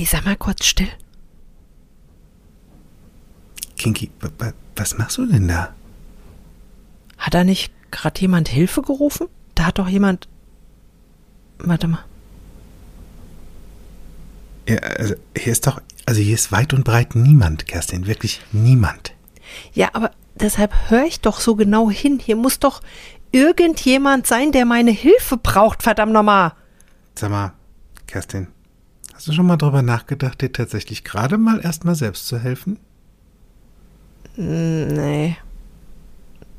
Teddy, sag mal kurz still. Kinky, was machst du denn da? Hat da nicht gerade jemand Hilfe gerufen? Da hat doch jemand. Warte mal. Ja, also hier ist doch, also hier ist weit und breit niemand, Kerstin, wirklich niemand. Ja, aber deshalb höre ich doch so genau hin. Hier muss doch irgendjemand sein, der meine Hilfe braucht, verdammt nochmal. Sag mal, Kerstin, hast du schon mal drüber nachgedacht, dir tatsächlich gerade mal erstmal selbst zu helfen? Nee.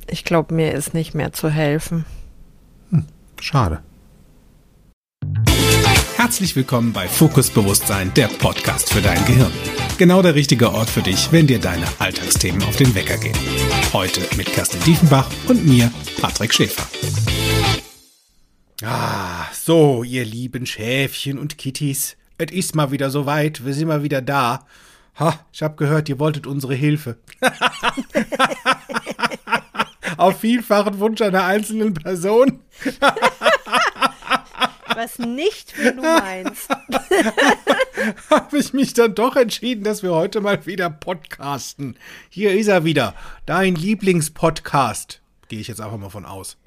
Ich glaube, mir ist nicht mehr zu helfen. Hm, schade. Herzlich willkommen bei Fokus Bewusstsein, der Podcast für dein Gehirn. Genau der richtige Ort für dich, wenn dir deine Alltagsthemen auf den Wecker gehen. Heute mit Kerstin Diefenbach und mir, Patrick Schäfer. Ah, so, ihr lieben Schäfchen und Kitties. Es ist mal wieder soweit, wir sind mal wieder da. Ha, ich hab gehört, ihr wolltet unsere Hilfe. Auf vielfachen Wunsch einer einzelnen Person. Was nicht, wie du meinst. Habe ich mich dann doch entschieden, dass wir heute mal wieder podcasten. Hier ist er wieder, dein Lieblingspodcast. Gehe ich jetzt einfach mal von aus.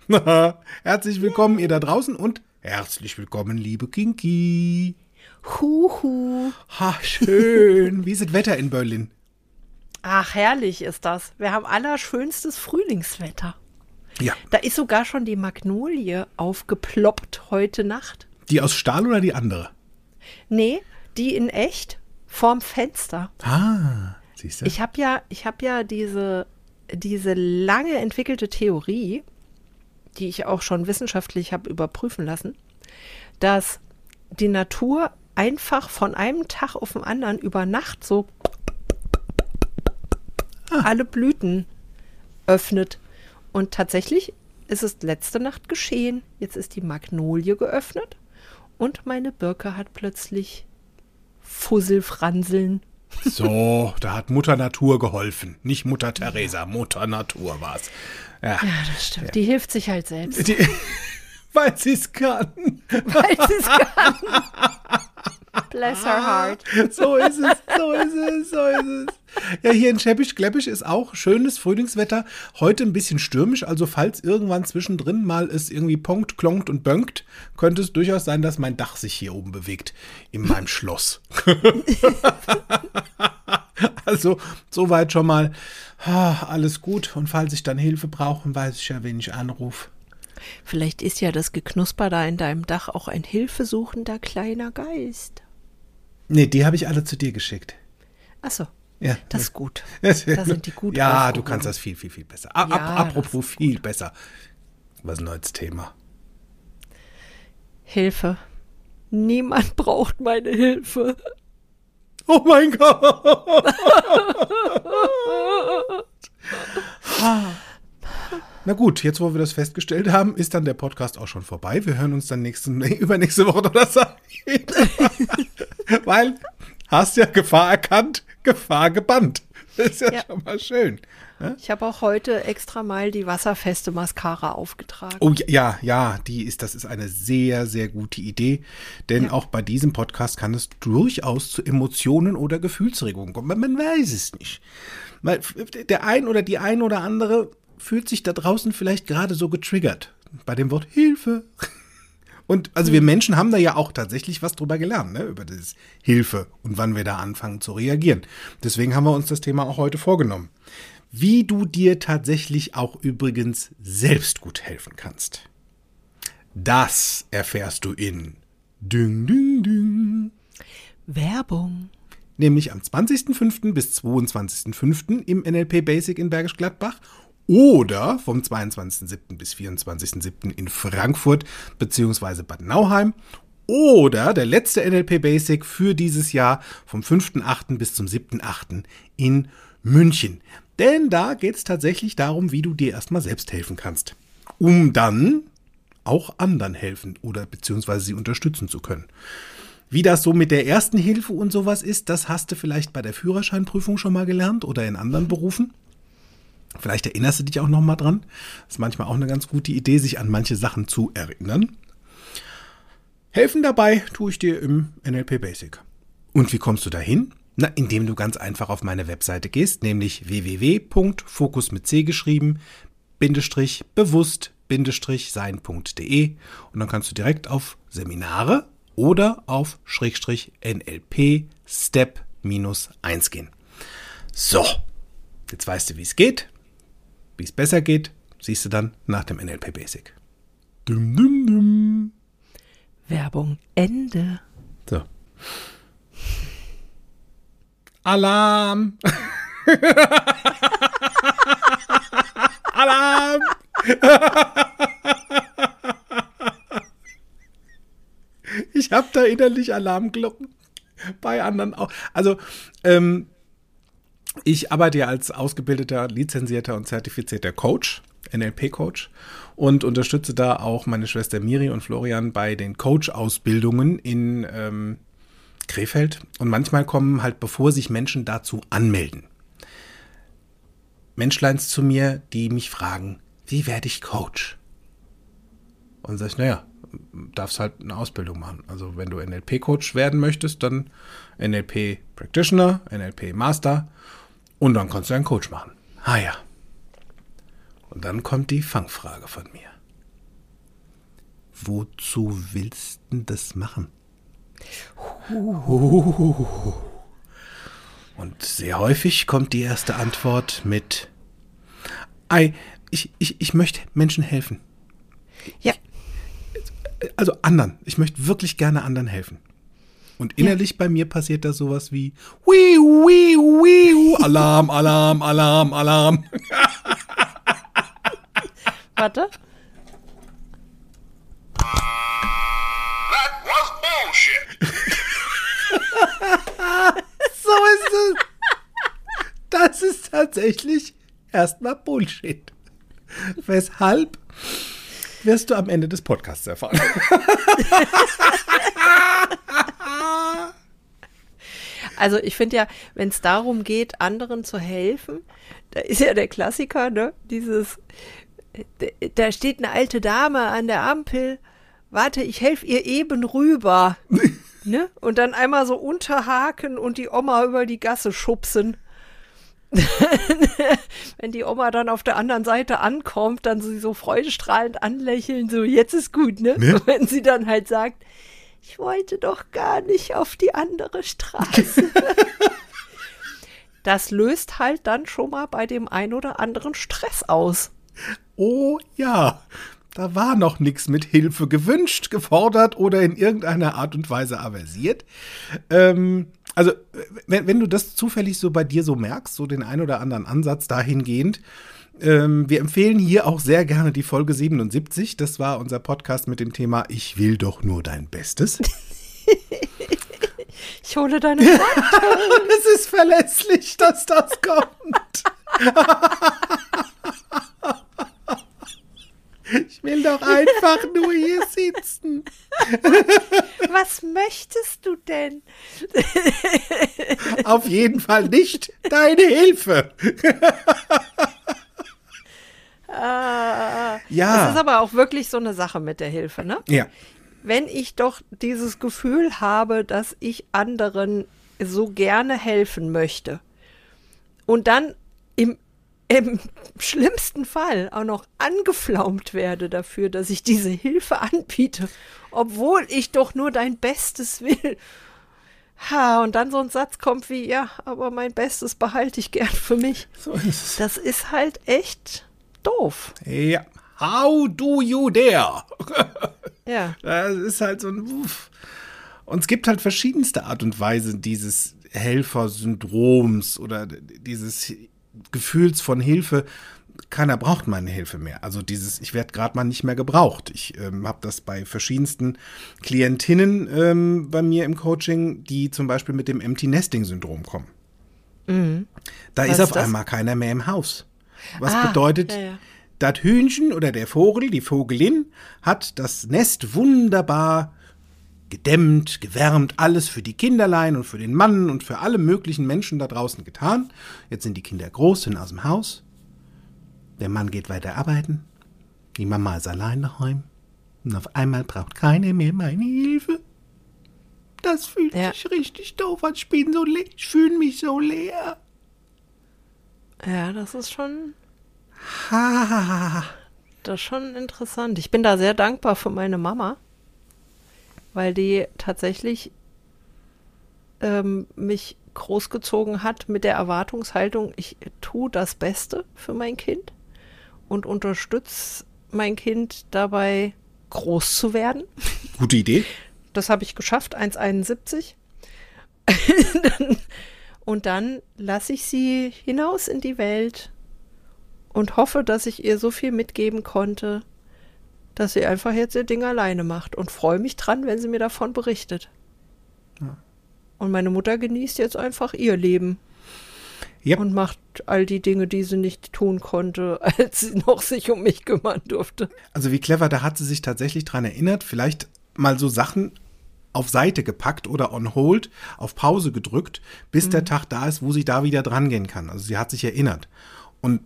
herzlich willkommen, ihr da draußen und herzlich willkommen, liebe Kinky. Huhu. Ha, schön. Wie ist das Wetter in Berlin? Ach, herrlich ist das. Wir haben allerschönstes Frühlingswetter. Ja. Da ist sogar schon die Magnolie aufgeploppt heute Nacht. Die aus Stahl oder die andere? Nee, die in echt vorm Fenster. Ah, siehst du? Ich habe ja, ich habe ja diese, diese lange entwickelte Theorie, die ich auch schon wissenschaftlich habe überprüfen lassen, dass die Natur einfach von einem Tag auf den anderen über Nacht so ah. alle Blüten öffnet. Und tatsächlich ist es letzte Nacht geschehen. Jetzt ist die Magnolie geöffnet und meine Birke hat plötzlich Fusselfranseln. So, da hat Mutter Natur geholfen. Nicht Mutter Teresa, Mutter Natur war es. Ja. ja. das stimmt. Ja. Die hilft sich halt selbst. Die, weil sie es kann. Weil sie es kann. Bless her heart. So ist es, so ist es, so ist es. Ja, hier in Scheppisch-Gleppisch ist auch schönes Frühlingswetter. Heute ein bisschen stürmisch, also falls irgendwann zwischendrin mal es irgendwie ponkt, klonkt und bönkt, könnte es durchaus sein, dass mein Dach sich hier oben bewegt in meinem Schloss. also soweit schon mal ah, alles gut. Und falls ich dann Hilfe brauche, weiß ich ja, wen ich anrufe. Vielleicht ist ja das Geknusper da in deinem Dach auch ein hilfesuchender kleiner Geist. Nee, die habe ich alle zu dir geschickt. Ach so. Ja. Das ist gut. Da sind die gut. Ja, du kannst das viel, viel, viel besser. Ab, ja, apropos viel besser. Was ist ein neues Thema? Hilfe. Niemand braucht meine Hilfe. Oh mein Gott. Na gut, jetzt wo wir das festgestellt haben, ist dann der Podcast auch schon vorbei. Wir hören uns dann nächsten, übernächste Woche Donnerstag. Weil, hast ja Gefahr erkannt, Gefahr gebannt. Das ist ja, ja. schon mal schön. Ja? Ich habe auch heute extra mal die wasserfeste Mascara aufgetragen. Oh ja, ja, die ist, das ist eine sehr, sehr gute Idee. Denn ja. auch bei diesem Podcast kann es durchaus zu Emotionen oder Gefühlsregungen kommen. Man weiß es nicht. Weil der ein oder die ein oder andere fühlt sich da draußen vielleicht gerade so getriggert bei dem Wort Hilfe. Und also wir Menschen haben da ja auch tatsächlich was drüber gelernt, ne? über das Hilfe und wann wir da anfangen zu reagieren. Deswegen haben wir uns das Thema auch heute vorgenommen. Wie du dir tatsächlich auch übrigens selbst gut helfen kannst. Das erfährst du in Ding, Ding, Ding. Werbung. Nämlich am 20.05. bis 22.05. im NLP Basic in Bergisch Gladbach oder vom 22.07. bis 24.07. in Frankfurt bzw. Bad Nauheim oder der letzte NLP Basic für dieses Jahr vom 5.8. bis zum 7.8. in München. Denn da geht es tatsächlich darum, wie du dir erstmal selbst helfen kannst, um dann auch anderen helfen oder beziehungsweise sie unterstützen zu können. Wie das so mit der ersten Hilfe und sowas ist, das hast du vielleicht bei der Führerscheinprüfung schon mal gelernt oder in anderen Berufen. Vielleicht erinnerst du dich auch noch mal dran. Ist manchmal auch eine ganz gute Idee, sich an manche Sachen zu erinnern. Helfen dabei tue ich dir im NLP Basic. Und wie kommst du dahin? Na, indem du ganz einfach auf meine Webseite gehst, nämlich www.fokus mit C geschrieben, Bindestrich bewusst, Bindestrich sein.de und dann kannst du direkt auf Seminare oder auf Schrägstrich NLP Step minus 1 gehen. So, jetzt weißt du, wie es geht. Wie es besser geht, siehst du dann nach dem NLP Basic. Dum, dum, dum. Werbung Ende. So. Alarm! Alarm! ich habe da innerlich Alarmglocken bei anderen auch. Also, ähm, ich arbeite ja als ausgebildeter, lizenzierter und zertifizierter Coach, NLP-Coach, und unterstütze da auch meine Schwester Miri und Florian bei den Coach-Ausbildungen in ähm, Krefeld. Und manchmal kommen halt, bevor sich Menschen dazu anmelden, Menschleins zu mir, die mich fragen, wie werde ich Coach? Und sag ich, naja, darfst halt eine Ausbildung machen. Also wenn du NLP-Coach werden möchtest, dann NLP Practitioner, NLP Master und dann kannst du einen Coach machen. Ah ja. Und dann kommt die Fangfrage von mir. Wozu willst du das machen? Und sehr häufig kommt die erste Antwort mit, Ei, ich, ich, ich möchte Menschen helfen. Ja. Also anderen. Ich möchte wirklich gerne anderen helfen. Und innerlich ja. bei mir passiert da sowas wie wiu, wiu, Alarm, Alarm, Alarm, Alarm. Warte. That was bullshit. so ist es. Das ist tatsächlich erstmal Bullshit. Weshalb wirst du am Ende des Podcasts erfahren. Also ich finde ja, wenn es darum geht, anderen zu helfen, da ist ja der Klassiker, ne? Dieses, da steht eine alte Dame an der Ampel, warte, ich helfe ihr eben rüber. ne? Und dann einmal so unterhaken und die Oma über die Gasse schubsen. Wenn die Oma dann auf der anderen Seite ankommt, dann sie so freudestrahlend anlächeln, so jetzt ist gut, ne? ne? Wenn sie dann halt sagt, ich wollte doch gar nicht auf die andere Straße. das löst halt dann schon mal bei dem ein oder anderen Stress aus. Oh ja, da war noch nichts mit Hilfe gewünscht, gefordert oder in irgendeiner Art und Weise aversiert. Ähm, also, wenn, wenn du das zufällig so bei dir so merkst, so den ein oder anderen Ansatz dahingehend, ähm, wir empfehlen hier auch sehr gerne die Folge 77. Das war unser Podcast mit dem Thema Ich will doch nur dein Bestes. ich hole deine Worte. es ist verlässlich, dass das kommt. Ich will doch einfach nur hier sitzen. Was möchtest du denn? Auf jeden Fall nicht deine Hilfe. Ah, ja. Das ist aber auch wirklich so eine Sache mit der Hilfe, ne? Ja. Wenn ich doch dieses Gefühl habe, dass ich anderen so gerne helfen möchte und dann im, im schlimmsten Fall auch noch angeflaumt werde dafür, dass ich diese Hilfe anbiete, obwohl ich doch nur dein Bestes will. Ha, und dann so ein Satz kommt wie, ja, aber mein Bestes behalte ich gern für mich. So ist es. Das ist halt echt doof. Ja. How do you dare? ja. Das ist halt so ein. Uff. Und es gibt halt verschiedenste Art und Weise dieses Helfersyndroms oder dieses Gefühls von Hilfe. Keiner braucht meine Hilfe mehr. Also dieses, ich werde gerade mal nicht mehr gebraucht. Ich ähm, habe das bei verschiedensten Klientinnen ähm, bei mir im Coaching, die zum Beispiel mit dem Empty Nesting Syndrom kommen. Mhm. Da Was ist auf ist einmal keiner mehr im Haus. Was ah, bedeutet, ja, ja. das Hühnchen oder der Vogel, die Vogelin, hat das Nest wunderbar gedämmt, gewärmt, alles für die Kinderlein und für den Mann und für alle möglichen Menschen da draußen getan. Jetzt sind die Kinder groß, sind aus dem Haus. Der Mann geht weiter arbeiten. Die Mama ist allein daheim. Und auf einmal braucht keiner mehr meine Hilfe. Das fühlt Ja. sich richtig doof an. Ich bin so leer. Ich fühle mich so leer. Ja, das ist schon, Ha. das ist schon interessant. Ich bin da sehr dankbar für meine Mama, weil die tatsächlich ähm, mich großgezogen hat mit der Erwartungshaltung, ich tue das Beste für mein Kind und unterstütze mein Kind dabei, groß zu werden. Gute Idee. Das habe ich geschafft, 1,71. und dann lasse ich sie hinaus in die Welt und hoffe, dass ich ihr so viel mitgeben konnte, dass sie einfach jetzt ihr Ding alleine macht und freue mich dran, wenn sie mir davon berichtet. Und meine Mutter genießt jetzt einfach ihr Leben Yep. und macht all die Dinge, die sie nicht tun konnte, als sie noch sich um mich kümmern durfte. Also wie clever, da hat sie sich tatsächlich dran erinnert, vielleicht mal so Sachen auf Seite gepackt oder on hold, auf Pause gedrückt, bis der Tag da ist, wo sie da wieder dran gehen kann. Also sie hat sich erinnert. Und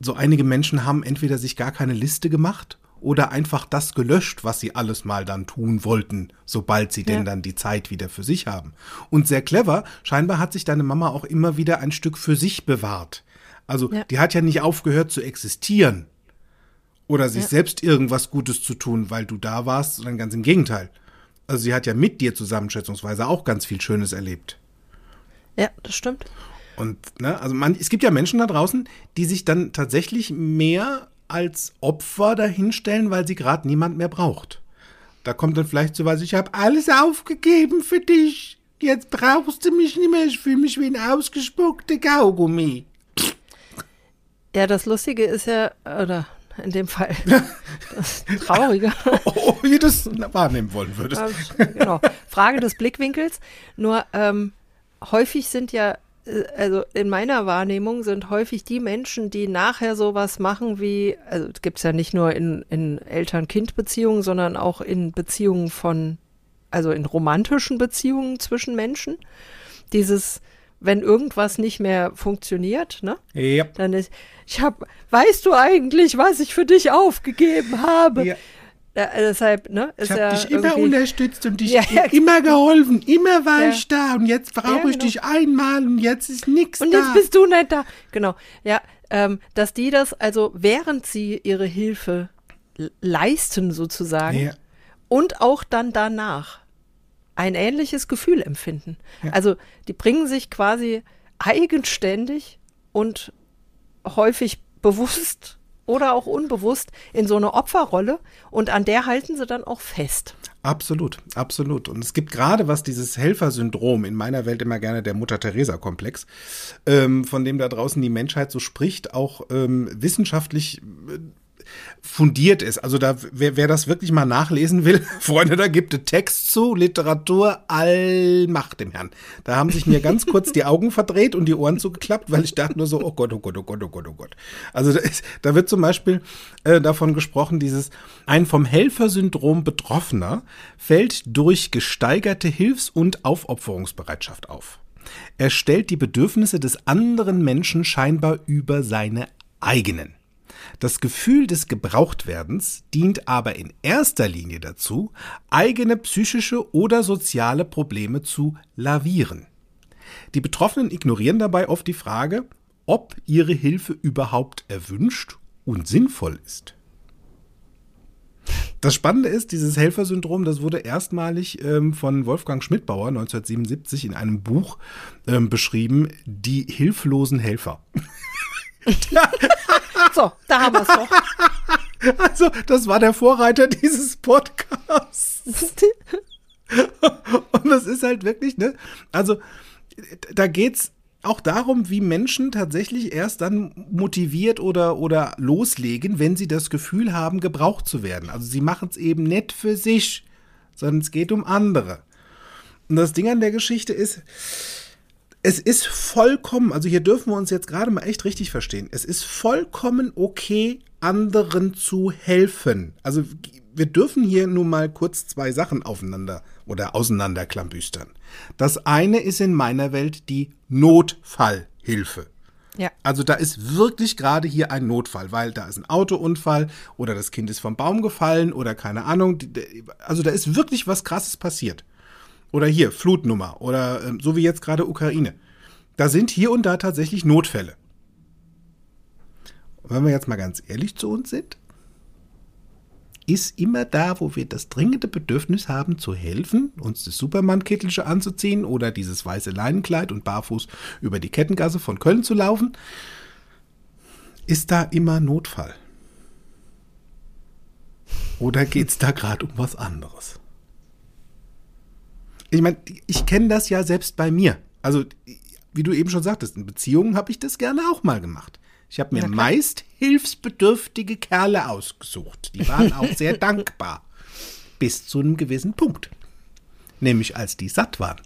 so einige Menschen haben entweder sich gar keine Liste gemacht oder einfach das gelöscht, was sie alles mal dann tun wollten, sobald sie denn Ja. dann die Zeit wieder für sich haben. Und sehr clever, scheinbar hat sich deine Mama auch immer wieder ein Stück für sich bewahrt. Also Ja. die hat ja nicht aufgehört zu existieren oder sich Ja. selbst irgendwas Gutes zu tun, weil du da warst, sondern ganz im Gegenteil. Also sie hat ja mit dir zusammen schätzungsweise auch ganz viel Schönes erlebt. Ja, das stimmt. Und ne, also man, es gibt ja Menschen da draußen, die sich dann tatsächlich mehr als Opfer dahinstellen, weil sie gerade niemand mehr braucht. Da kommt dann vielleicht so was, ich habe alles aufgegeben für dich. Jetzt brauchst du mich nicht mehr. Ich fühle mich wie ein ausgespuckter Kaugummi. Ja, das Lustige ist ja, oder in dem Fall das Traurige. Oh, wie du das wahrnehmen wollen würdest. Genau. Frage des Blickwinkels. Nur ähm, häufig sind ja, äh, also in meiner Wahrnehmung sind häufig die Menschen, die nachher sowas machen wie, also es gibt es ja nicht nur in, in Eltern-Kind-Beziehungen, sondern auch in Beziehungen von, also in romantischen Beziehungen zwischen Menschen. Dieses, wenn irgendwas nicht mehr funktioniert, ne? Ja. Dann ist, ich hab, weißt du eigentlich, was ich für dich aufgegeben habe? Ja. Ja, deshalb, ne? Ich habe ja dich immer unterstützt und dich Ja, immer geholfen. Immer war ich da und jetzt brauche Ja, ich genau. dich einmal und jetzt ist nichts Und da. jetzt bist du nicht da. Genau. Ja, ähm, dass die das, also während sie ihre Hilfe leisten sozusagen und auch dann danach ein ähnliches Gefühl empfinden. Also die bringen sich quasi eigenständig und häufig bewusst oder auch unbewusst in so eine Opferrolle und an der halten sie dann auch fest. Absolut, absolut. Und es gibt gerade was dieses Helfersyndrom in meiner Welt immer gerne der Mutter-Theresa-Komplex, ähm, von dem da draußen die Menschheit so spricht, auch ähm, wissenschaftlich äh, fundiert ist. Also da, wer, wer das wirklich mal nachlesen will, Freunde, da gibt es Text zu, Literatur, Allmacht dem Herrn. Da haben sich mir ganz kurz die Augen verdreht und die Ohren zugeklappt, weil ich dachte nur so, oh Gott, oh Gott, oh Gott, oh Gott, oh Gott. Also da, ist, da wird zum Beispiel äh, davon gesprochen, dieses ein vom Helfersyndrom Betroffener fällt durch gesteigerte Hilfs- und Aufopferungsbereitschaft auf. Er stellt die Bedürfnisse des anderen Menschen scheinbar über seine eigenen. Das Gefühl des Gebrauchtwerdens dient aber in erster Linie dazu, eigene psychische oder soziale Probleme zu lavieren. Die Betroffenen ignorieren dabei oft die Frage, ob ihre Hilfe überhaupt erwünscht und sinnvoll ist. Das Spannende ist, dieses Helfersyndrom, das wurde erstmalig ähm, von Wolfgang Schmidbauer 1977 in einem Buch ähm, beschrieben, Die hilflosen Helfer. So, da haben wir es doch. Also, das war der Vorreiter dieses Podcasts. Und das ist halt wirklich, ne? Also, da geht's auch darum, wie Menschen tatsächlich erst dann motiviert oder, oder loslegen, wenn sie das Gefühl haben, gebraucht zu werden. Also, sie machen es eben nicht für sich, sondern es geht um andere. Und das Ding an der Geschichte ist, es ist vollkommen, also hier dürfen wir uns jetzt gerade mal echt richtig verstehen. Es ist vollkommen okay, anderen zu helfen. Also wir dürfen hier nur mal kurz zwei Sachen aufeinander oder auseinanderklambüstern. Das eine ist in meiner Welt die Notfallhilfe. Ja. Also da ist wirklich gerade hier ein Notfall, weil da ist ein Autounfall oder das Kind ist vom Baum gefallen oder keine Ahnung. Also da ist wirklich was Krasses passiert. Oder hier, Flutnummer. Oder ähm, so wie jetzt gerade Ukraine. Da sind hier und da tatsächlich Notfälle. Und wenn wir jetzt mal ganz ehrlich zu uns sind, ist immer da, wo wir das dringende Bedürfnis haben zu helfen, uns das Superman-Kittelche anzuziehen oder dieses weiße Leinenkleid und barfuß über die Kettengasse von Köln zu laufen, ist da immer Notfall. Oder geht es da gerade um was anderes? Ich meine, ich kenne das ja selbst bei mir. Also, wie du eben schon sagtest, in Beziehungen habe ich das gerne auch mal gemacht. Ich habe mir klar. meist hilfsbedürftige Kerle ausgesucht. Die waren auch sehr dankbar. Bis zu einem gewissen Punkt. Nämlich als die satt waren.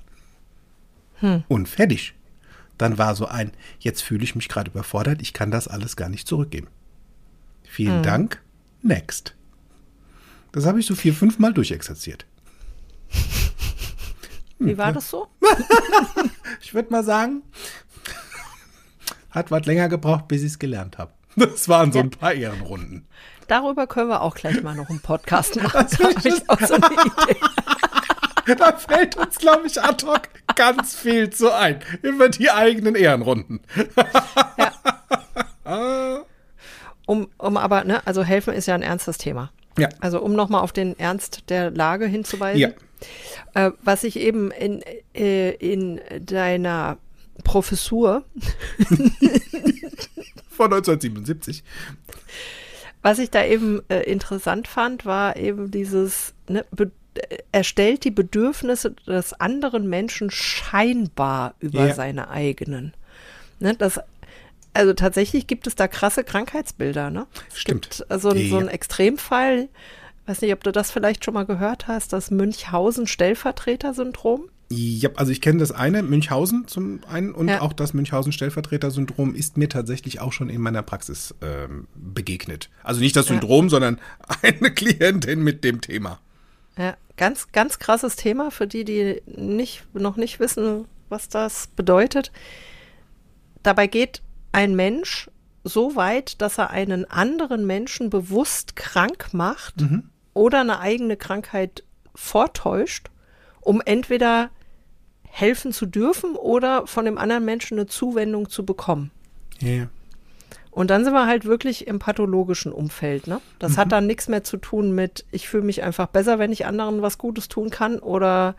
Und fertig. Dann war so ein, jetzt fühle ich mich gerade überfordert, ich kann das alles gar nicht zurückgeben. Vielen Dank. Next. Das habe ich so vier, fünf Mal durchexerziert. Wie war das so? Ich würde mal sagen, hat was länger gebraucht, bis ich es gelernt habe. Das waren so ein paar Ehrenrunden. Darüber können wir auch gleich mal noch einen Podcast machen. Da habe ich auch so eine Idee. Da fällt uns, glaube ich, ad hoc ganz viel zu ein. Über die eigenen Ehrenrunden. Um, um aber, ne, also helfen ist ja ein ernstes Thema. Ja. Also um nochmal auf den Ernst der Lage hinzuweisen. Ja. Äh, was ich eben in, äh, in deiner Professur, Von 1977. was ich da eben äh, interessant fand, war eben dieses, ne, äh, er stellt die Bedürfnisse des anderen Menschen scheinbar über Ja. seine eigenen. Ne, das, also tatsächlich gibt es da krasse Krankheitsbilder. Ne? Es Stimmt. Gibt also so Ja. einen Extremfall, weiß nicht, ob du das vielleicht schon mal gehört hast, das Münchhausen-Stellvertreter-Syndrom. Ja, also ich kenne das eine, Münchhausen zum einen, und Ja. auch das Münchhausen-Stellvertreter-Syndrom ist mir tatsächlich auch schon in meiner Praxis ähm, begegnet. Also nicht das Ja. Syndrom, sondern eine Klientin mit dem Thema. Ja, ganz, ganz krasses Thema für die, die nicht, noch nicht wissen, was das bedeutet. Dabei geht ein Mensch so weit, dass er einen anderen Menschen bewusst krank macht oder eine eigene Krankheit vortäuscht, um entweder helfen zu dürfen oder von dem anderen Menschen eine Zuwendung zu bekommen. Ja. Und dann sind wir halt wirklich im pathologischen Umfeld. Ne? Das hat dann nichts mehr zu tun mit, ich fühle mich einfach besser, wenn ich anderen was Gutes tun kann oder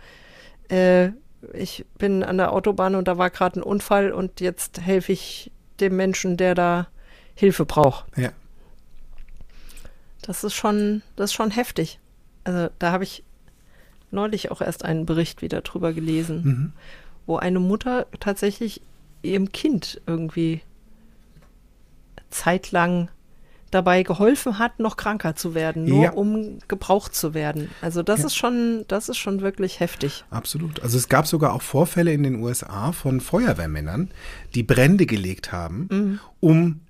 äh, ich bin an der Autobahn und da war gerade ein Unfall und jetzt helfe ich dem Menschen, der da Hilfe braucht. Ja. Das ist schon, das ist schon heftig. Also da habe ich neulich auch erst einen Bericht wieder drüber gelesen, wo eine Mutter tatsächlich ihrem Kind irgendwie zeitlang dabei geholfen hat, noch kranker zu werden, nur Ja. um gebraucht zu werden. Also das ist schon, das ist schon wirklich heftig. Absolut. Also es gab sogar auch Vorfälle in den USA von Feuerwehrmännern, die Brände gelegt haben, um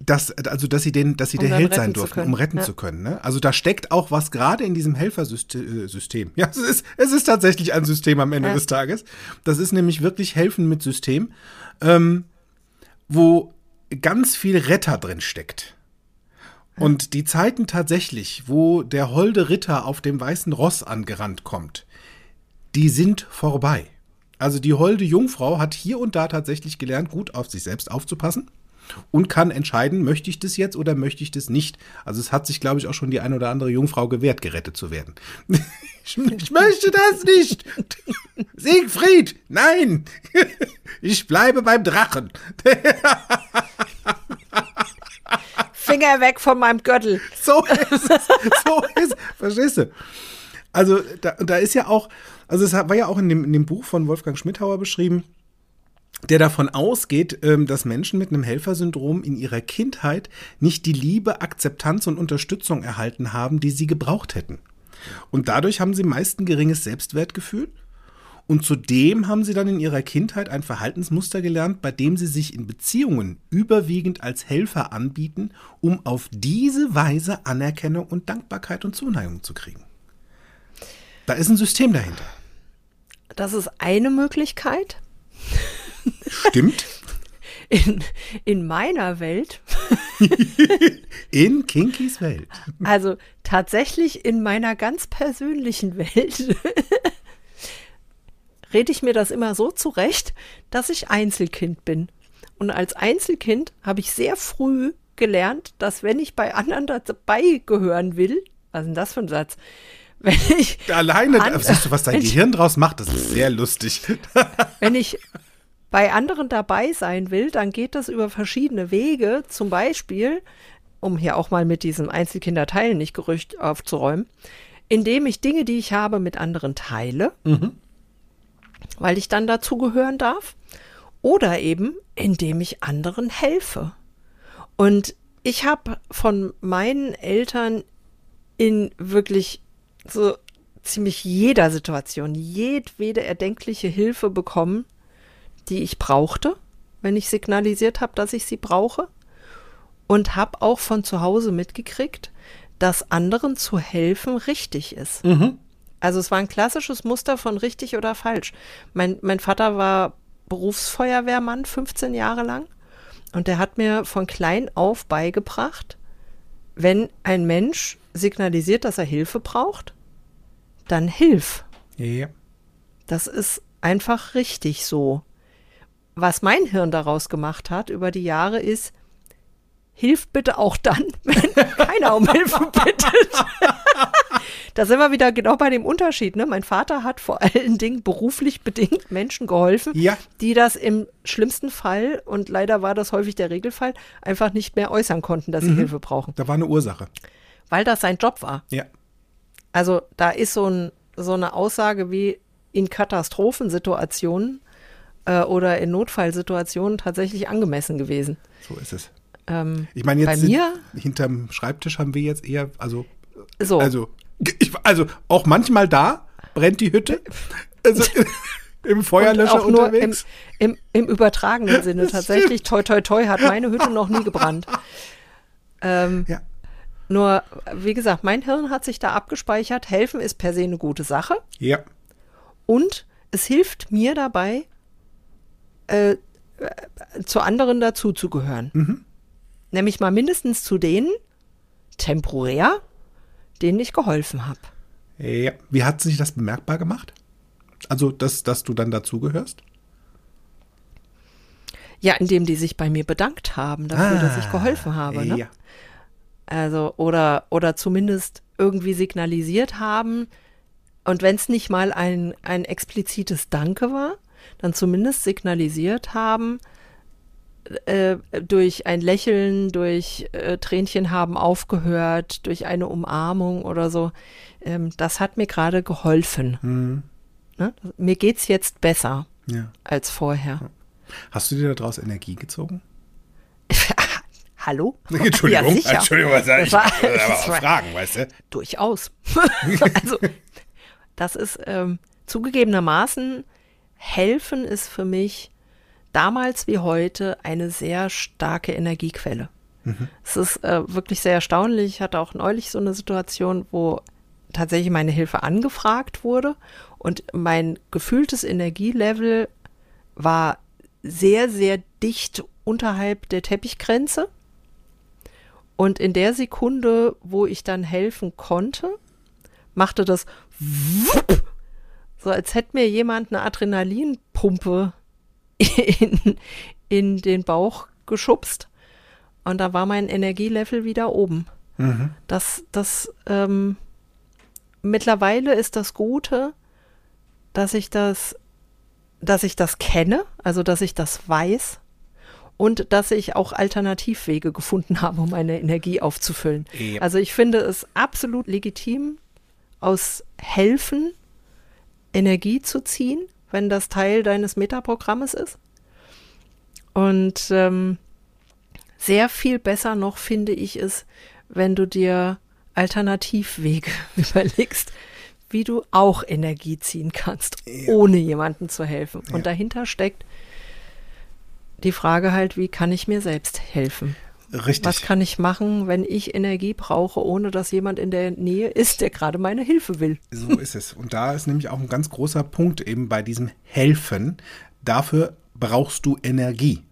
das, also dass sie den, dass sie Um der Held sein durften, um retten Ja. zu können. Ne? Also da steckt auch was gerade in diesem Helfersystem. System. Ja, es ist, es ist tatsächlich ein System am Ende Ja. des Tages. Das ist nämlich wirklich Helfen mit System, ähm, wo ganz viel Retter drin steckt. Und die Zeiten tatsächlich, wo der holde Ritter auf dem weißen Ross angerannt kommt, die sind vorbei. Also die holde Jungfrau hat hier und da tatsächlich gelernt, gut auf sich selbst aufzupassen und kann entscheiden, möchte ich das jetzt oder möchte ich das nicht. Also es hat sich, glaube ich, auch schon die ein oder andere Jungfrau gewehrt, gerettet zu werden. Ich, ich möchte das nicht. Siegfried, nein. Ich bleibe beim Drachen. Finger weg von meinem Gürtel. So ist es. So ist. Verstehst du? Also da, da ist ja auch, also es war ja auch in dem, in dem Buch von Wolfgang Schmidhauer beschrieben, der davon ausgeht, ähm, dass Menschen mit einem Helfersyndrom in ihrer Kindheit nicht die Liebe, Akzeptanz und Unterstützung erhalten haben, die sie gebraucht hätten. Und dadurch haben sie meist ein geringes Selbstwertgefühl. Und zudem haben sie dann in ihrer Kindheit ein Verhaltensmuster gelernt, bei dem sie sich in Beziehungen überwiegend als Helfer anbieten, um auf diese Weise Anerkennung und Dankbarkeit und Zuneigung zu kriegen. Da ist ein System dahinter. Das ist eine Möglichkeit. Stimmt? In, in meiner Welt In Kinkys Welt. Also tatsächlich in meiner ganz persönlichen Welt rede ich mir das immer so zurecht, dass ich Einzelkind bin. Und als Einzelkind habe ich sehr früh gelernt, dass wenn ich bei anderen dabei gehören will, was ist denn das für ein Satz? Wenn ich, Alleine, An- siehst du, was dein wenn ich- Gehirn draus macht? Das ist sehr lustig. wenn ich bei anderen dabei sein will, dann geht das über verschiedene Wege. Zum Beispiel, um hier auch mal mit diesem Einzelkinderteilen nicht Gerücht aufzuräumen, indem ich Dinge, die ich habe, mit anderen teile, weil ich dann dazugehören darf. Oder eben, indem ich anderen helfe. Und ich habe von meinen Eltern in wirklich so ziemlich jeder Situation jedwede erdenkliche Hilfe bekommen, die ich brauchte, wenn ich signalisiert habe, dass ich sie brauche. Und habe auch von zu Hause mitgekriegt, dass anderen zu helfen richtig ist. Also es war ein klassisches Muster von richtig oder falsch. Mein, mein Vater war Berufsfeuerwehrmann 15 Jahre lang und der hat mir von klein auf beigebracht, wenn ein Mensch signalisiert, dass er Hilfe braucht, dann hilf. Ja. Das ist einfach richtig so. Was mein Hirn daraus gemacht hat über die Jahre ist, hilf bitte auch dann, wenn keiner um Hilfe bittet. da sind wir wieder genau bei dem Unterschied. Ne? Mein Vater hat vor allen Dingen beruflich bedingt Menschen geholfen, Ja. die das im schlimmsten Fall, und leider war das häufig der Regelfall, einfach nicht mehr äußern konnten, dass sie Hilfe brauchen, Da war eine Ursache. weil das sein Job war. Ja. Also da ist so, ein, so eine Aussage wie in Katastrophensituationen äh, oder in Notfallsituationen tatsächlich angemessen gewesen. So ist es. Ähm, Ich meine, jetzt Bei mir? hinterm Schreibtisch haben wir jetzt eher, also, so, also, ich, also auch manchmal da brennt die Hütte. Also im und Feuerlöscher auch nur im, unterwegs. im, im übertragenen Sinne. Tatsächlich, toi, toi, toi, hat meine Hütte noch nie gebrannt. Ähm, ja. nur, wie gesagt, mein Hirn hat sich da abgespeichert. Helfen ist per se eine gute Sache. Ja. Und es hilft mir dabei, äh, äh, zu anderen dazuzugehören. Nämlich mal mindestens zu denen, temporär, denen ich geholfen habe. Ja. Wie hat sich das bemerkbar gemacht? Also, dass, dass du dann dazugehörst? Ja, indem die sich bei mir bedankt haben dafür, dass ich Ah, geholfen habe. Ne? Ja. Also, oder, oder zumindest irgendwie signalisiert haben. Und wenn es nicht mal ein, ein explizites Danke war, dann zumindest signalisiert haben, äh, durch ein Lächeln, durch äh, Tränchen haben aufgehört, durch eine Umarmung oder so. Ähm, das hat mir gerade geholfen. Ne? Mir geht's jetzt besser ja. als vorher. Hast du dir daraus Energie gezogen? Hallo? Entschuldigung, ja, sicher. Entschuldigung, was Das ich war- aber das war- fragen, weißt du? Durchaus. also, das ist ähm, zugegebenermaßen, helfen ist für mich damals wie heute eine sehr starke Energiequelle. Es ist äh, wirklich sehr erstaunlich. Ich hatte auch neulich so eine Situation, wo tatsächlich meine Hilfe angefragt wurde und mein gefühltes Energielevel war sehr, sehr dicht unterhalb der Teppichgrenze. Und in der Sekunde, wo ich dann helfen konnte, machte das wupp, so als hätte mir jemand eine Adrenalinpumpe in, in den Bauch geschubst. Und da war mein Energielevel wieder oben. Das, das, ähm, mittlerweile ist das Gute, dass ich das, dass ich das kenne, also dass ich das weiß und dass ich auch Alternativwege gefunden habe, um meine Energie aufzufüllen. Ja. Also ich finde es absolut legitim, aus Helfen Energie zu ziehen, wenn das Teil deines Metaprogrammes ist. Und ähm, sehr viel besser noch finde ich es, wenn du dir Alternativwege überlegst, wie du auch Energie ziehen kannst, ohne jemandem zu helfen. Und dahinter steckt die Frage halt, wie kann ich mir selbst helfen? Richtig. Was kann ich machen, wenn ich Energie brauche, ohne dass jemand in der Nähe ist, der gerade meine Hilfe will? So ist es. Und da ist nämlich auch ein ganz großer Punkt eben bei diesem Helfen. Dafür brauchst du Energie.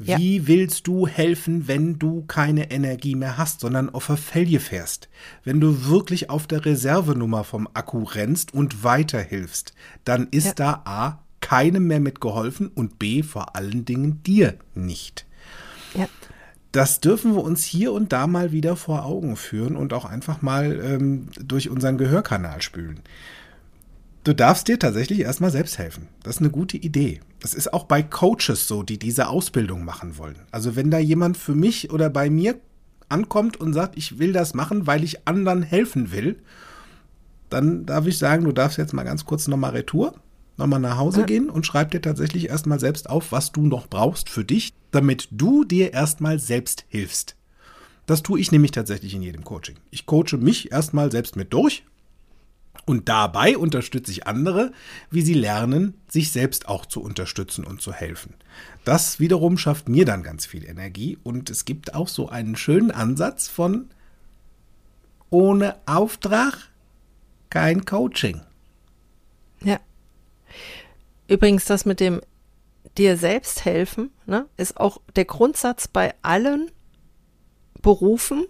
Ja. Wie willst du helfen, wenn du keine Energie mehr hast, sondern auf der Felge fährst? Wenn du wirklich auf der Reservenummer vom Akku rennst und weiterhilfst, dann ist Ja. da A, keinem mehr mitgeholfen und B, vor allen Dingen dir nicht. Ja. Das dürfen wir uns hier und da mal wieder vor Augen führen und auch einfach mal ähm, durch unseren Gehörkanal spülen. Du darfst dir tatsächlich erstmal selbst helfen. Das ist eine gute Idee. Das ist auch bei Coaches so, die diese Ausbildung machen wollen. Also wenn da jemand für mich oder bei mir ankommt und sagt, ich will das machen, weil ich anderen helfen will, dann darf ich sagen, du darfst jetzt mal ganz kurz nochmal retour, nochmal nach Hause gehen und schreib dir tatsächlich erstmal selbst auf, was du noch brauchst für dich, damit du dir erstmal selbst hilfst. Das tue ich nämlich tatsächlich in jedem Coaching. Ich coache mich erstmal selbst mit durch und dabei unterstütze ich andere, wie sie lernen, sich selbst auch zu unterstützen und zu helfen. Das wiederum schafft mir dann ganz viel Energie und es gibt auch so einen schönen Ansatz von ohne Auftrag kein Coaching. Ja. Übrigens, das mit dem dir selbst helfen, ne, ist auch der Grundsatz bei allen Berufen,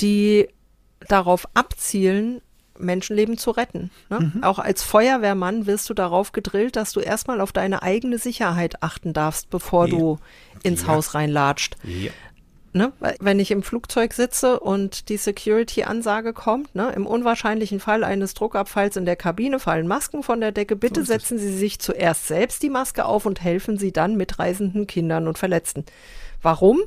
die darauf abzielen, Menschenleben zu retten. Ne? Auch als Feuerwehrmann wirst du darauf gedrillt, dass du erstmal auf deine eigene Sicherheit achten darfst, bevor Ja. du ins Ja. Haus reinlatscht. Ja. Ne? Wenn ich im Flugzeug sitze und die Security-Ansage kommt, ne? im unwahrscheinlichen Fall eines Druckabfalls in der Kabine fallen Masken von der Decke. Bitte es. setzen Sie sich zuerst selbst die Maske auf und helfen Sie dann mitreisenden Kindern und Verletzten. Warum?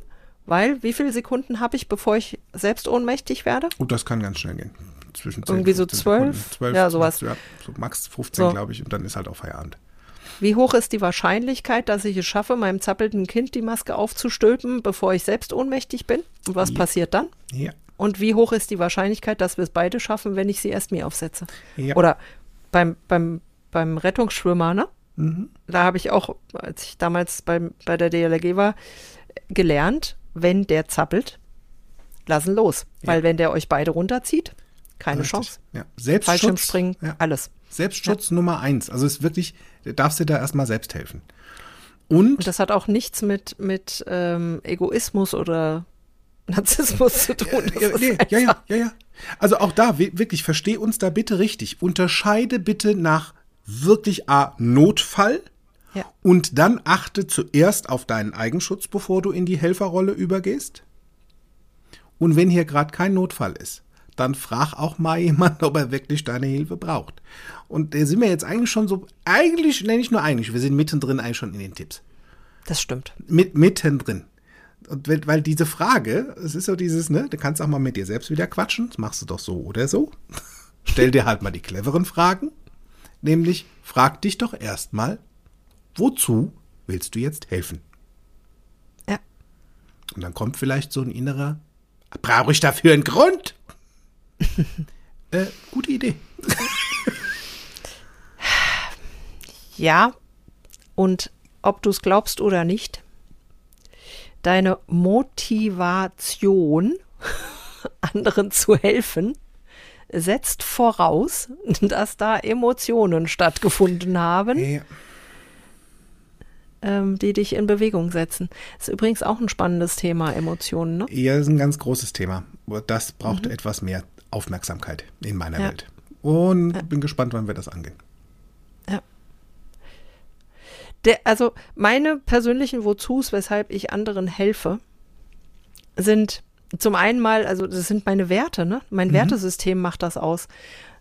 Weil, wie viele Sekunden habe ich, bevor ich selbst ohnmächtig werde? Und das kann ganz schnell gehen. Zwischen 10, Irgendwie so 15 12? Sekunden. 12 Ja, sowas. Ja, so max 15, So. glaube ich, und dann ist halt auch Feierabend. Wie hoch ist die Wahrscheinlichkeit, dass ich es schaffe, meinem zappelnden Kind die Maske aufzustülpen, bevor ich selbst ohnmächtig bin? Und was Ja. passiert dann? Ja. Und wie hoch ist die Wahrscheinlichkeit, dass wir es beide schaffen, wenn ich sie erst mir aufsetze? Ja. Oder beim, beim, beim Rettungsschwimmer, ne? Mhm. Da habe ich auch, als ich damals beim, bei der DLRG war, gelernt, wenn der zappelt, lassen los. Weil Ja. wenn der euch beide runterzieht, keine Richtig. Chance. Ja. Selbstschutz. Fallschirmspringen, Ja. alles. Selbstschutz Nummer eins. Also es ist wirklich, du darfst dir da erstmal selbst helfen. Und, Und das hat auch nichts mit, mit ähm, Egoismus oder Narzissmus zu tun. Ja, nee, ja, ja, ja, ja. Also auch da, wi- wirklich, versteh uns da bitte richtig. Unterscheide bitte nach wirklich A, Notfall Ja. und dann achte zuerst auf deinen Eigenschutz, bevor du in die Helferrolle übergehst. Und wenn hier gerade kein Notfall ist, dann frag auch mal jemand, ob er wirklich deine Hilfe braucht. Und da sind wir jetzt eigentlich schon so, eigentlich, nenne ich nur eigentlich, wir sind mittendrin eigentlich schon in den Tipps. Das stimmt. Mit, mittendrin. Und weil, weil diese Frage, es ist so dieses, ne, du kannst auch mal mit dir selbst wieder quatschen, das machst du doch so oder so. Stell dir halt mal die cleveren Fragen. Nämlich, frag dich doch erstmal, wozu willst du jetzt helfen? Ja. Und dann kommt vielleicht so ein innerer, brauche ich dafür einen Grund? äh, gute Idee. Ja, und ob du es glaubst oder nicht, deine Motivation, anderen zu helfen, setzt voraus, dass da Emotionen stattgefunden haben, Ja. ähm, die dich in Bewegung setzen. ist übrigens auch ein spannendes Thema, Emotionen, ne? Ja, das ist ein ganz großes Thema. Das braucht etwas mehr Aufmerksamkeit in meiner Ja. Welt. Und bin gespannt, wann wir das angehen. Der, also meine persönlichen Wozus, weshalb ich anderen helfe, sind zum einen mal, also das sind meine Werte, ne? Mein Wertesystem macht das aus.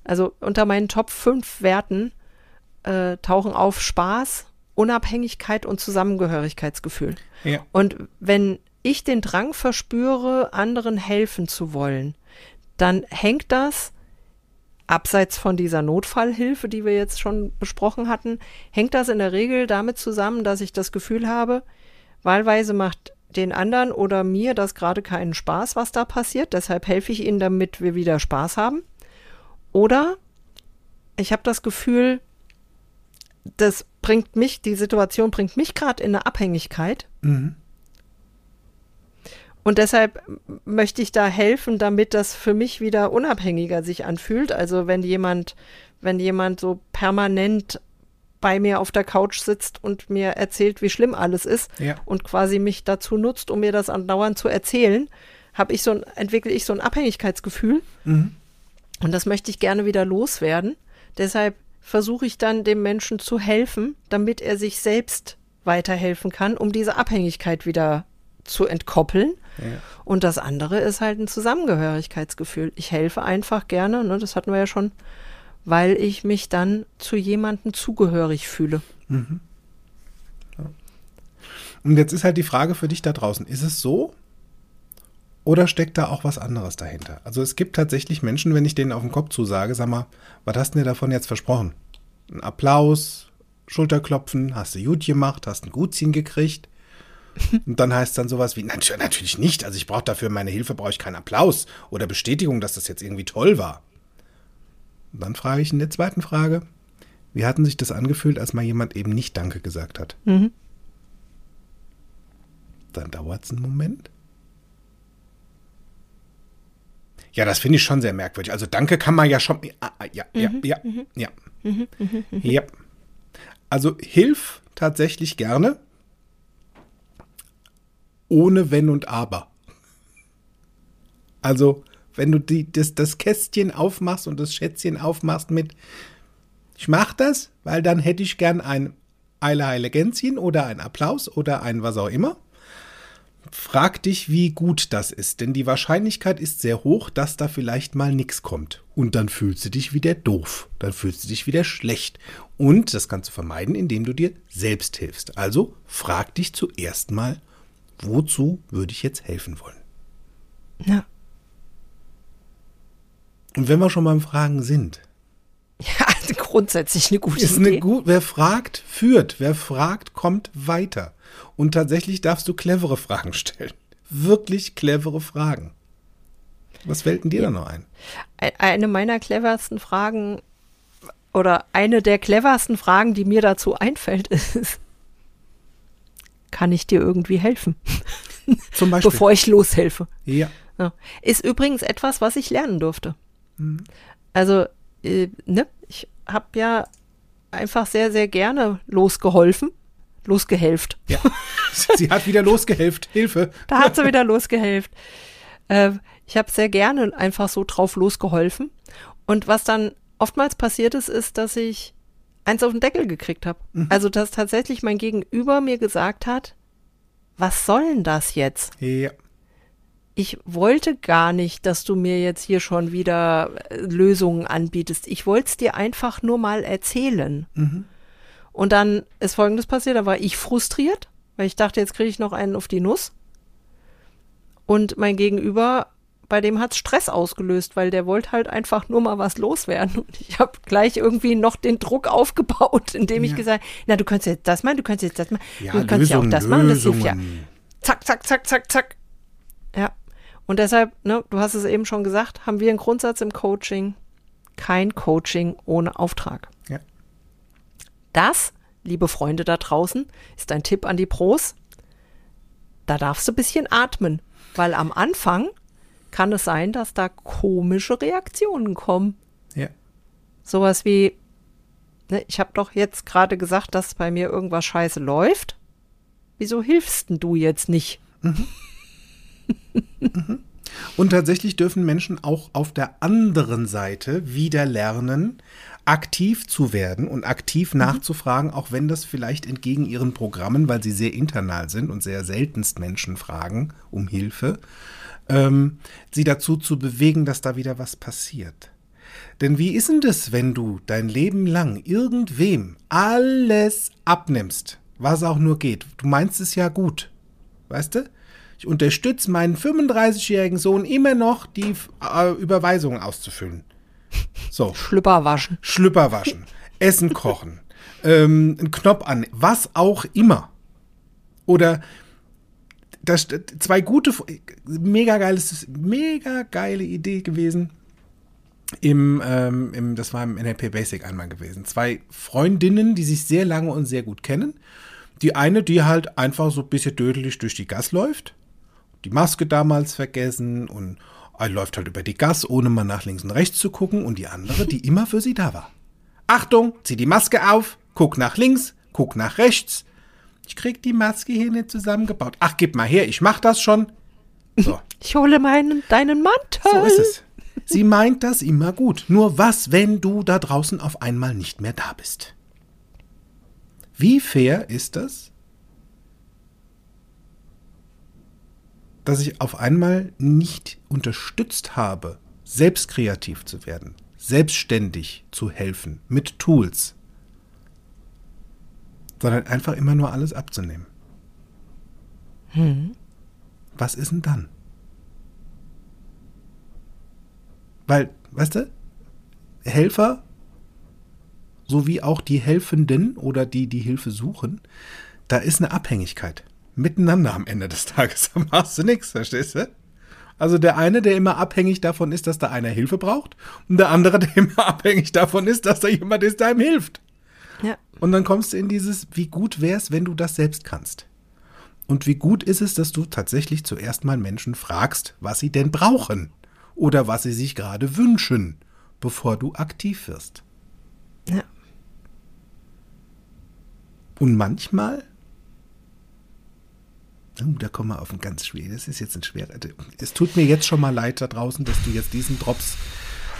Also unter meinen Top 5 Werten äh, tauchen auf Spaß, Unabhängigkeit und Zusammengehörigkeitsgefühl. Ja. Und wenn ich den Drang verspüre, anderen helfen zu wollen, dann hängt das, abseits von dieser Notfallhilfe, die wir jetzt schon besprochen hatten, hängt das in der Regel damit zusammen, dass ich das Gefühl habe, wahlweise macht den anderen oder mir das gerade keinen Spaß, was da passiert, deshalb helfe ich ihnen, damit wir wieder Spaß haben. Oder ich habe das Gefühl, das bringt mich, die Situation bringt mich gerade in eine Abhängigkeit. Mhm. Und deshalb möchte ich da helfen, damit das für mich wieder unabhängiger sich anfühlt. Also wenn jemand, wenn jemand so permanent bei mir auf der Couch sitzt und mir erzählt, wie schlimm alles ist Ja. und quasi mich dazu nutzt, um mir das andauernd zu erzählen, habe ich so ein, entwickle ich so ein Abhängigkeitsgefühl. Und das möchte ich gerne wieder loswerden. Deshalb versuche ich dann dem Menschen zu helfen, damit er sich selbst weiterhelfen kann, um diese Abhängigkeit wieder zu entkoppeln. Und das andere ist halt ein Zusammengehörigkeitsgefühl. Ich helfe einfach gerne, ne, das hatten wir ja schon, weil ich mich dann zu jemandem zugehörig fühle. Und jetzt ist halt die Frage für dich da draußen, ist es so oder steckt da auch was anderes dahinter? Also es gibt tatsächlich Menschen, wenn ich denen auf den Kopf zusage, sag mal, was hast du dir davon jetzt versprochen? Ein Applaus, Schulterklopfen, hast du gut gemacht, hast ein Gutziehen gekriegt. Und dann heißt es dann sowas wie, "Nat- natürlich nicht, also ich brauche dafür meine Hilfe, brauche ich keinen Applaus oder Bestätigung, dass das jetzt irgendwie toll war. Und dann frage ich in der zweiten Frage, wie hatten sich das angefühlt, als mal jemand eben nicht Danke gesagt hat? Dann dauert es einen Moment. Ja, das finde ich schon sehr merkwürdig. Also danke kann man ja schon. Ah, ah, Ja, ja, ja, ja. Ja. Also hilf tatsächlich gerne. Ohne Wenn und Aber. Also, wenn du die, das, das Kästchen aufmachst und das Schätzchen aufmachst mit, ich mach das, weil dann hätte ich gern ein Eile Heile Gänschen oder ein Applaus oder ein was auch immer. Frag dich, wie gut das ist, denn die Wahrscheinlichkeit ist sehr hoch, dass da vielleicht mal nichts kommt. Und dann fühlst du dich wieder doof, dann fühlst du dich wieder schlecht. Und das kannst du vermeiden, indem du dir selbst hilfst. Also frag dich zuerst mal, wozu würde ich jetzt helfen wollen? Ja. Und wenn wir schon beim Fragen sind, Ja, grundsätzlich eine gute ist Idee. eine gut, wer fragt, führt. Wer fragt, kommt weiter. Und tatsächlich darfst du clevere Fragen stellen. Wirklich clevere Fragen. Was fällt denn dir da noch? Ein- Eine meiner cleversten Fragen oder eine der cleversten Fragen, die mir dazu einfällt, ist, kann ich dir irgendwie helfen, Zum Beispiel. bevor ich loshelfe? ja. Ja. Ist übrigens etwas, was ich lernen durfte. Mhm. Also, äh, ne, ich habe ja einfach sehr, sehr gerne losgeholfen, losgehelft. ja. Sie hat wieder losgehelft. Hilfe. Da hat sie wieder losgehelft. Äh, ich habe sehr gerne einfach so drauf losgeholfen. Und was dann oftmals passiert ist, ist, dass ich eins auf den Deckel gekriegt habe. Also, dass tatsächlich mein Gegenüber mir gesagt hat, was soll denn das jetzt? Ja. Ich wollte gar nicht, dass du mir jetzt hier schon wieder äh, Lösungen anbietest. Ich wollte es dir einfach nur mal erzählen. Und dann ist Folgendes passiert, da war ich frustriert, weil ich dachte, jetzt kriege ich noch einen auf die Nuss. Und mein Gegenüber, bei dem hat Stress ausgelöst, weil der wollte halt einfach nur mal was loswerden. Und ich habe gleich irgendwie noch den Druck aufgebaut, indem ich Ja. gesagt na, du könntest jetzt das machen, du könntest jetzt das machen, Ja, du könntest ja auch das machen, das hilft ja zack, zack, zack, zack, zack. Ja. Und deshalb, ne, du hast es eben schon gesagt, haben wir einen Grundsatz im Coaching. Kein Coaching ohne Auftrag. Ja. Das, liebe Freunde da draußen, ist ein Tipp an die Pros. Da darfst du ein bisschen atmen, weil am Anfang kann es sein, dass da komische Reaktionen kommen. Ja. Sowas wie, ne, ich habe doch jetzt gerade gesagt, dass bei mir irgendwas scheiße läuft. Wieso hilfst denn du jetzt nicht? Und tatsächlich dürfen Menschen auch auf der anderen Seite wieder lernen, aktiv zu werden und aktiv nachzufragen, auch wenn das vielleicht entgegen ihren Programmen, weil sie sehr internal sind und sehr seltenst Menschen fragen um Hilfe, ähm, sie dazu zu bewegen, dass da wieder was passiert. Denn wie ist denn das, wenn du dein Leben lang irgendwem alles abnimmst, was auch nur geht? Du meinst es ja gut, weißt du? Ich unterstütze meinen 35-jährigen Sohn immer noch, die äh, Überweisungen auszufüllen. So, Schlüpper waschen. Schlüpper waschen, Essen kochen, ähm, einen Knopf an, was auch immer. Oder das, zwei gute, mega geiles, mega geile Idee gewesen. Im, ähm, im, das war im NLP Basic einmal gewesen. Zwei Freundinnen, die sich sehr lange und sehr gut kennen. Die eine, die halt einfach so ein bisschen dödelig durch die Gas läuft. Die Maske damals vergessen und er läuft halt über die Gas, ohne mal nach links und rechts zu gucken. Und die andere, die immer für sie da war. Achtung, zieh die Maske auf, guck nach links, guck nach rechts. Ich krieg die Maske hier nicht zusammengebaut. Ach, gib mal her, ich mach das schon. So, Ich hole meinen, deinen Mantel. so ist es. Sie meint das immer gut. Nur was, wenn du da draußen auf einmal nicht mehr da bist? Wie fair ist das, dass ich auf einmal nicht unterstützt habe, selbst kreativ zu werden, selbstständig zu helfen, mit Tools, sondern einfach immer nur alles abzunehmen? Was ist denn dann? Weil, weißt du, Helfer sowie auch die Helfenden oder die, die Hilfe suchen, da ist eine Abhängigkeit. Miteinander am Ende des Tages. Da machst du nichts, verstehst du? Also der eine, der immer abhängig davon ist, dass da einer Hilfe braucht, und der andere, der immer abhängig davon ist, dass da jemand ist, der ihm hilft. Ja. Und dann kommst du in dieses, wie gut wär's, wenn du das selbst kannst. Und wie gut ist es, dass du tatsächlich zuerst mal Menschen fragst, was sie denn brauchen oder was sie sich gerade wünschen, bevor du aktiv wirst. Ja. Und manchmal, oh, da kommen wir auf ein ganz schwer, das ist jetzt ein schwerer, es tut mir jetzt schon mal leid da draußen, dass du jetzt diesen Drops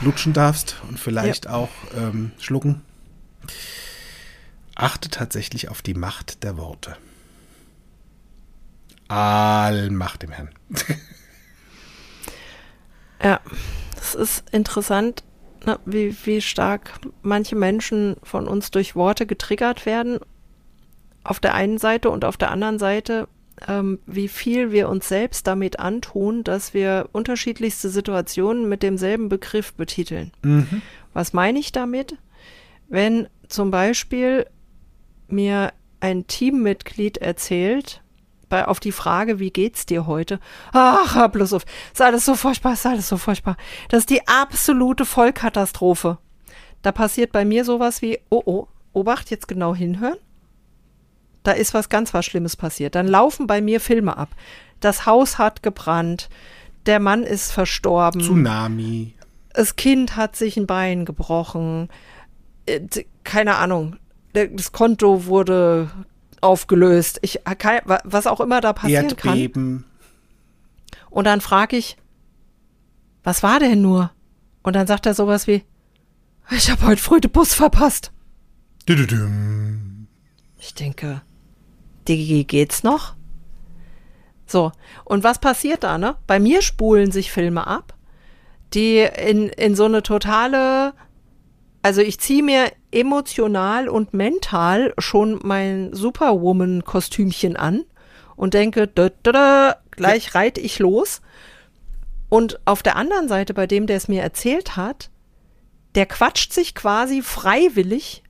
lutschen darfst und vielleicht auch ähm, schlucken. Achte tatsächlich auf die Macht der Worte. Allmacht im Herrn. Ja, das ist interessant, ne, wie, wie stark manche Menschen von uns durch Worte getriggert werden. Auf der einen Seite und auf der anderen Seite, ähm, wie viel wir uns selbst damit antun, dass wir unterschiedlichste Situationen mit demselben Begriff betiteln. Was meine ich damit? Wenn zum Beispiel mir ein Teammitglied erzählt, bei, auf die Frage, wie geht's dir heute? Ach, hör bloß auf. Ist alles so furchtbar, ist alles so furchtbar. Das ist die absolute Vollkatastrophe. Da passiert bei mir sowas wie, oh, oh, Obacht, jetzt genau hinhören. Da ist was ganz was Schlimmes passiert. Dann laufen bei mir Filme ab. Das Haus hat gebrannt. Der Mann ist verstorben Tsunami. das Kind hat sich ein Bein gebrochen, Äh, keine Ahnung, das Konto wurde aufgelöst, ich, wa- was auch immer da passieren kann. Erdbeben. Und dann frage ich, was war denn nur? Und dann sagt er sowas wie, ich habe heute früh den Bus verpasst. Ich denke, Digi, geht's noch? So, und was passiert da, ne? Bei mir spulen sich Filme ab, die in, in so eine totale, also ich ziehe mir emotional und mental schon mein Superwoman-Kostümchen an und denke, da, da, da, gleich reite ich los. Und auf der anderen Seite, bei dem, der es mir erzählt hat, der quatscht sich quasi freiwillig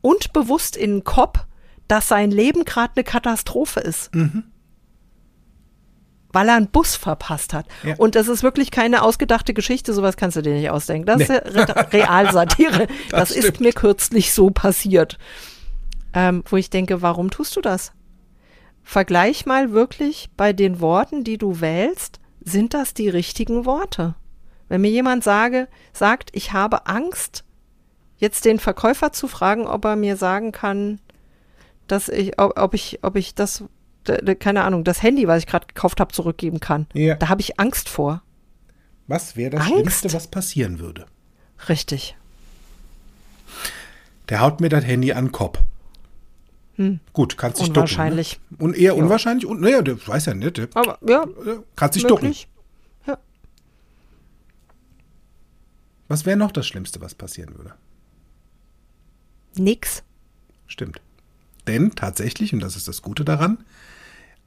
und bewusst in den Kopf, dass sein Leben gerade eine Katastrophe ist. Weil er einen Bus verpasst hat. Ja. Und das ist wirklich keine ausgedachte Geschichte, sowas kannst du dir nicht ausdenken. Das ist Re Realsatire. das Das ist mir kürzlich so passiert. Ähm, wo ich denke, warum tust du das? Vergleich mal wirklich bei den Worten, die du wählst, sind das die richtigen Worte? Wenn mir jemand sage, sagt, ich habe Angst, jetzt den Verkäufer zu fragen, ob er mir sagen kann, dass ich, ob, ob ich, ob ich das, keine Ahnung, das Handy, was ich gerade gekauft habe, zurückgeben kann. Ja. Da habe ich Angst vor. Was wäre das Angst? Schlimmste, was passieren würde? Richtig. Der haut mir das Handy an den Kopf. Gut, kannst dich Hm. Unwahrscheinlich. ducken. Ne? Und eher unwahrscheinlich. Und naja, der weiß ja nicht. Der, Aber ja, kannst dich ducken. Ja. Was wäre noch das Schlimmste, was passieren würde? Nix. Stimmt. Denn tatsächlich, und das ist das Gute daran,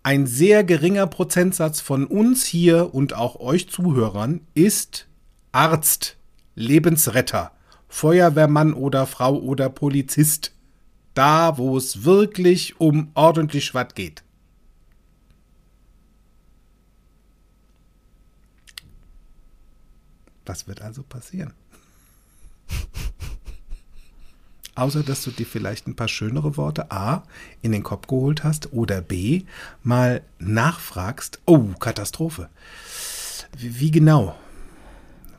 ein sehr geringer Prozentsatz von uns hier und auch euch Zuhörern ist Arzt, Lebensretter, Feuerwehrmann oder Frau oder Polizist. Da, wo es wirklich um ordentlich was geht. Was wird also passieren? Außer dass du dir vielleicht ein paar schönere Worte A in den Kopf geholt hast oder B mal nachfragst, oh, Katastrophe. Wie, wie genau?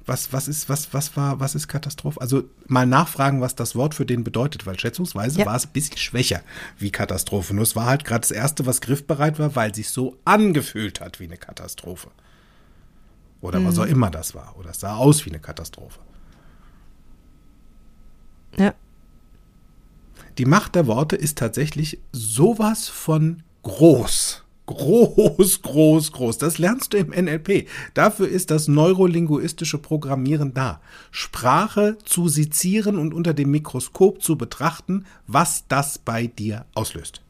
Was, was ist, was, was war, was ist Katastrophe? Also mal nachfragen, was das Wort für den bedeutet, weil schätzungsweise Ja. war es ein bisschen schwächer wie Katastrophe. Nur es war halt gerade das erste, was griffbereit war, weil sich so angefühlt hat wie eine Katastrophe. Oder was auch immer das war. Oder es sah aus wie eine Katastrophe. Ja. Die Macht der Worte ist tatsächlich sowas von groß. Groß, groß, groß. Das lernst du im NLP. Dafür ist das neurolinguistische Programmieren da. Sprache zu sezieren und unter dem Mikroskop zu betrachten, was das bei dir auslöst.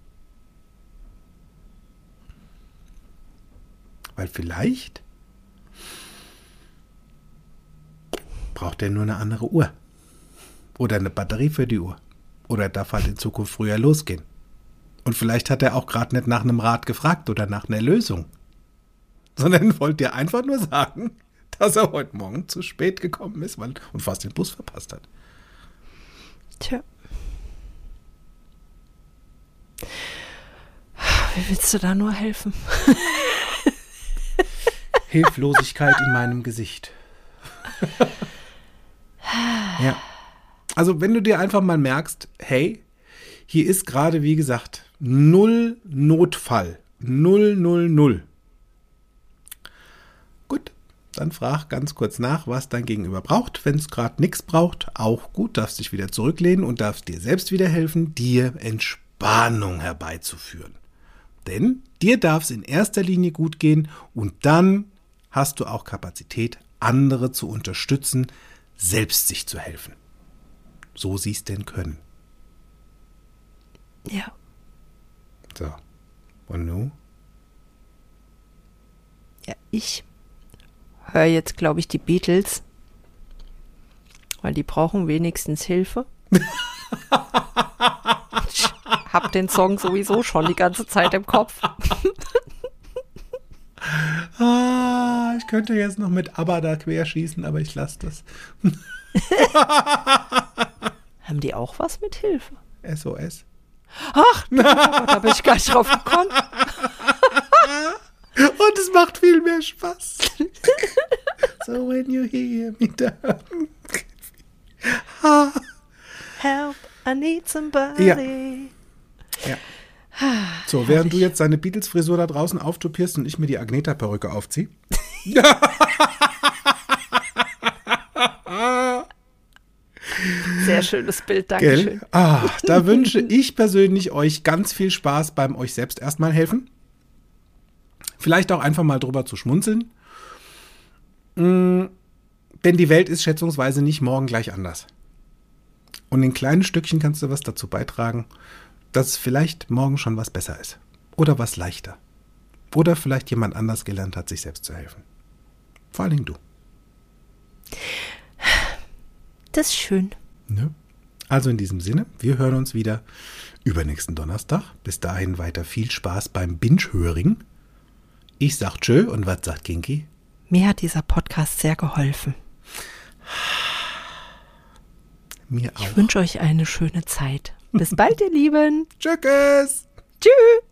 Weil vielleicht braucht er nur eine andere Uhr. Oder eine Batterie für die Uhr. Oder darf halt in Zukunft früher losgehen. Und vielleicht hat er auch gerade nicht nach einem Rat gefragt oder nach einer Lösung. Sondern wollte dir einfach nur sagen, dass er heute Morgen zu spät gekommen ist weil, und fast den Bus verpasst hat. Tja. Wie willst du da nur helfen? Hilflosigkeit in meinem Gesicht. ja. Also, wenn du dir einfach mal merkst, hey, hier ist gerade, wie gesagt, null Notfall. Null, null, null. Gut, dann frag ganz kurz nach, was dein Gegenüber braucht. Wenn es gerade nichts braucht, auch gut, darfst dich wieder zurücklehnen und darfst dir selbst wieder helfen, dir Entspannung herbeizuführen. Denn dir darf es in erster Linie gut gehen und dann hast du auch Kapazität, andere zu unterstützen, selbst sich zu helfen. So sie es denn können. Ja. So. Und nun? Ja, ich höre jetzt, glaube ich, die Beatles, weil die brauchen wenigstens Hilfe. ich hab den Song sowieso schon die ganze Zeit im Kopf. Ah, ich könnte jetzt noch mit ABBA da querschießen, aber ich lasse das. Haben die auch was mit Hilfe? SOS. Ach, da bin ich gar nicht drauf gekommen. Und es macht viel mehr Spaß. so when you hear me down. Help, I need somebody. Ja. Ja. So, während du jetzt deine Beatles-Frisur da draußen auftopierst und ich mir die Agneta-Perücke aufziehe. Sehr schönes Bild, Dankeschön. Gell? Ah, da wünsche ich persönlich euch ganz viel Spaß beim euch selbst erstmal helfen. Vielleicht auch einfach mal drüber zu schmunzeln. Mm, denn die Welt ist schätzungsweise nicht morgen gleich anders. Und in kleinen Stückchen kannst du was dazu beitragen, dass vielleicht morgen schon was besser ist. Oder was leichter. Oder vielleicht jemand anders gelernt hat, sich selbst zu helfen. Vor allen Dingen du. Das ist schön. Ne? Also in diesem Sinne, wir hören uns wieder übernächsten Donnerstag. Bis dahin weiter viel Spaß beim Binge-Höring. Ich sag tschö und was sagt Kinky? Mir hat dieser Podcast sehr geholfen. Mir Ich auch. wünsche euch eine schöne Zeit. Bis bald, ihr Lieben. Tschüss! Tschüss.